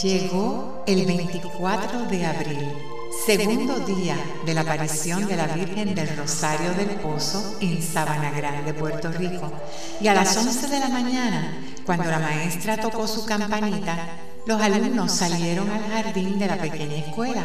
Llegó el 24 de abril, segundo día de la aparición de la Virgen del Rosario del Pozo en Sabana Grande, Puerto Rico. Y a las 11 de la mañana, cuando la maestra tocó su campanita, los alumnos salieron al jardín de la pequeña escuela.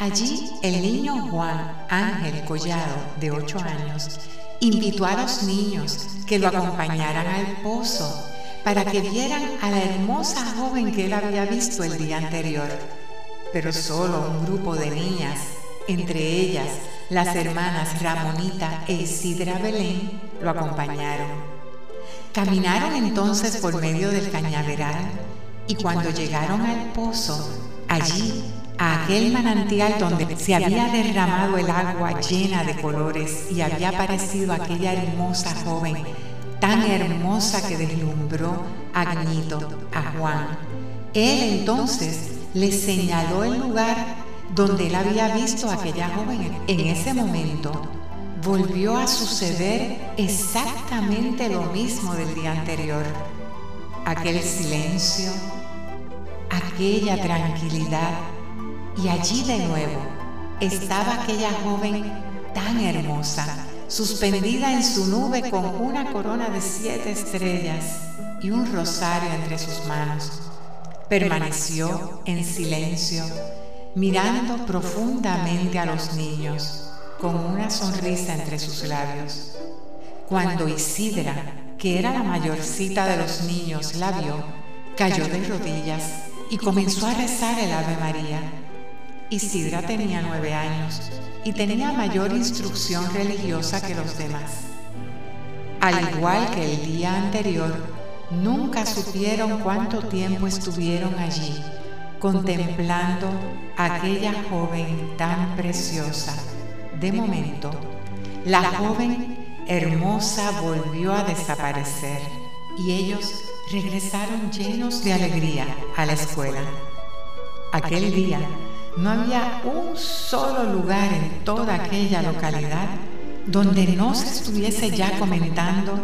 Allí el niño Juan Ángel Collado, de 8 años, invitó a los niños que lo acompañaran al pozo para que vieran a la hermosa joven que él había visto el día anterior. Pero solo un grupo de niñas, entre ellas las hermanas Ramonita e Isidra Belén, lo acompañaron. Caminaron entonces por medio del cañaveral y cuando llegaron al pozo, allí, a aquel manantial donde se había derramado el agua llena de colores y había aparecido aquella hermosa joven, tan hermosa que deslumbró a Agnito, a Juan. Él entonces le señaló el lugar donde él había visto a aquella joven. En ese momento. volvió a suceder exactamente lo mismo del día anterior. Aquel silencio, aquella tranquilidad. y allí de nuevo estaba aquella joven tan hermosa suspendida en su nube con una corona de siete estrellas y un rosario entre sus manos. Permaneció en silencio, mirando profundamente a los niños, con una sonrisa entre sus labios. Cuando Isidra, que era la mayorcita de los niños, la vio, cayó de rodillas y comenzó a rezar el Ave María. Isidra tenía nueve años y tenía mayor instrucción religiosa que los demás. Al igual que el día anterior, nunca supieron cuánto tiempo estuvieron allí contemplando a aquella joven tan preciosa. De momento, la joven hermosa volvió a desaparecer y ellos regresaron llenos de alegría a la escuela. Aquel día, no había un solo lugar en toda aquella localidad donde no se estuviese ya comentando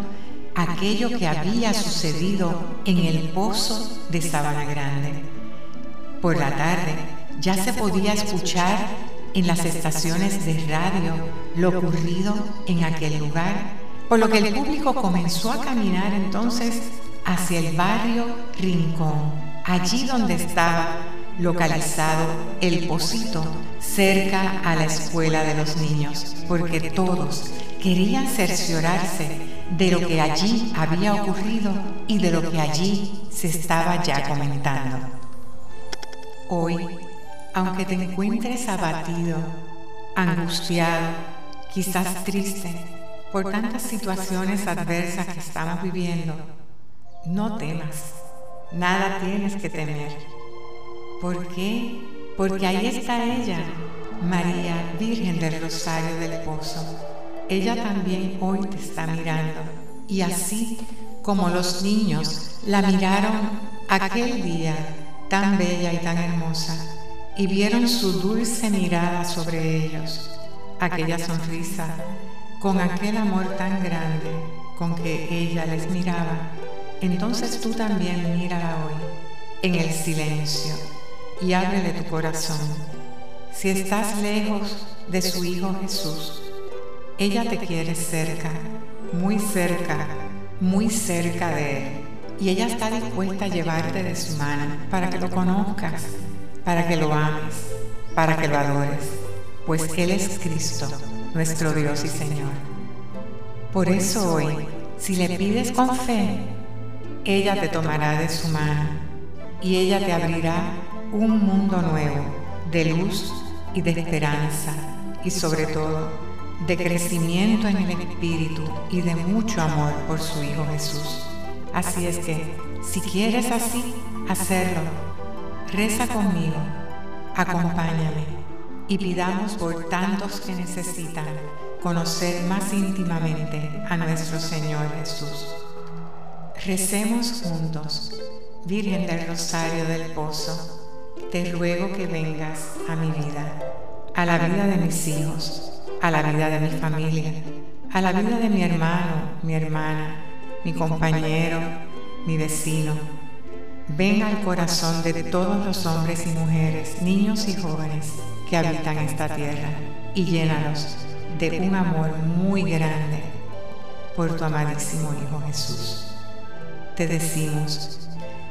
aquello que había sucedido en el pozo de Sabana Grande. Por la tarde ya se podía escuchar en las estaciones de radio lo ocurrido en aquel lugar, por lo que el público comenzó a caminar entonces hacia el barrio Rincón, allí donde estaba localizado el Pocito cerca a la escuela de los niños, porque todos querían cerciorarse de lo que allí había ocurrido y de lo que allí se estaba ya comentando. Hoy, aunque te encuentres abatido, angustiado, quizás triste por tantas situaciones adversas que estamos viviendo, no temas, nada tienes que temer ¿Por qué? Porque ahí está ella, María, Virgen del Rosario del Pozo. Ella también hoy te está mirando. Y así como los niños la miraron aquel día tan bella y tan hermosa, y vieron su dulce mirada sobre ellos, aquella sonrisa, con aquel amor tan grande con que ella les miraba, entonces tú también mírala hoy, en el silencio y ábrele tu corazón. Si estás lejos de su Hijo Jesús, ella te quiere cerca, muy cerca, muy cerca de Él. Y ella está dispuesta a llevarte de su mano para que lo conozcas, para que lo ames, para que lo adores, pues Él es Cristo, nuestro Dios y Señor. Por eso hoy, si le pides con fe, ella te tomará de su mano y ella te abrirá un mundo nuevo de luz y de esperanza y sobre todo de crecimiento en el Espíritu y de mucho amor por su Hijo Jesús. Así es que, si quieres así hacerlo, reza conmigo, acompáñame y pidamos por tantos que necesitan conocer más íntimamente a nuestro Señor Jesús. Recemos juntos, Virgen del Rosario del Pozo te ruego que vengas a mi vida, a la vida de mis hijos, a la vida de mi familia, a la vida de mi hermano, mi hermana, mi compañero, mi vecino. ven al corazón de todos los hombres y mujeres, niños y jóvenes que habitan esta tierra y llénalos de un amor muy grande por tu amadísimo Hijo Jesús. Te decimos,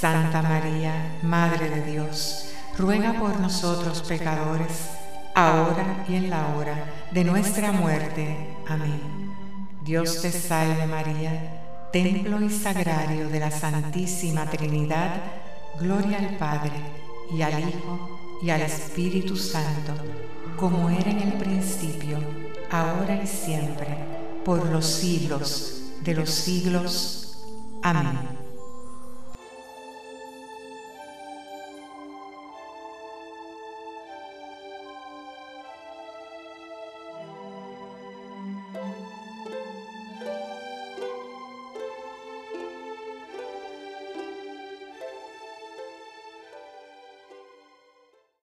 Santa María, Madre de Dios, ruega por nosotros pecadores, ahora y en la hora de nuestra muerte. Amén. Dios te salve María, templo y sagrario de la Santísima Trinidad, gloria al Padre y al Hijo y al Espíritu Santo, como era en el principio, ahora y siempre, por los siglos de los siglos. Amén.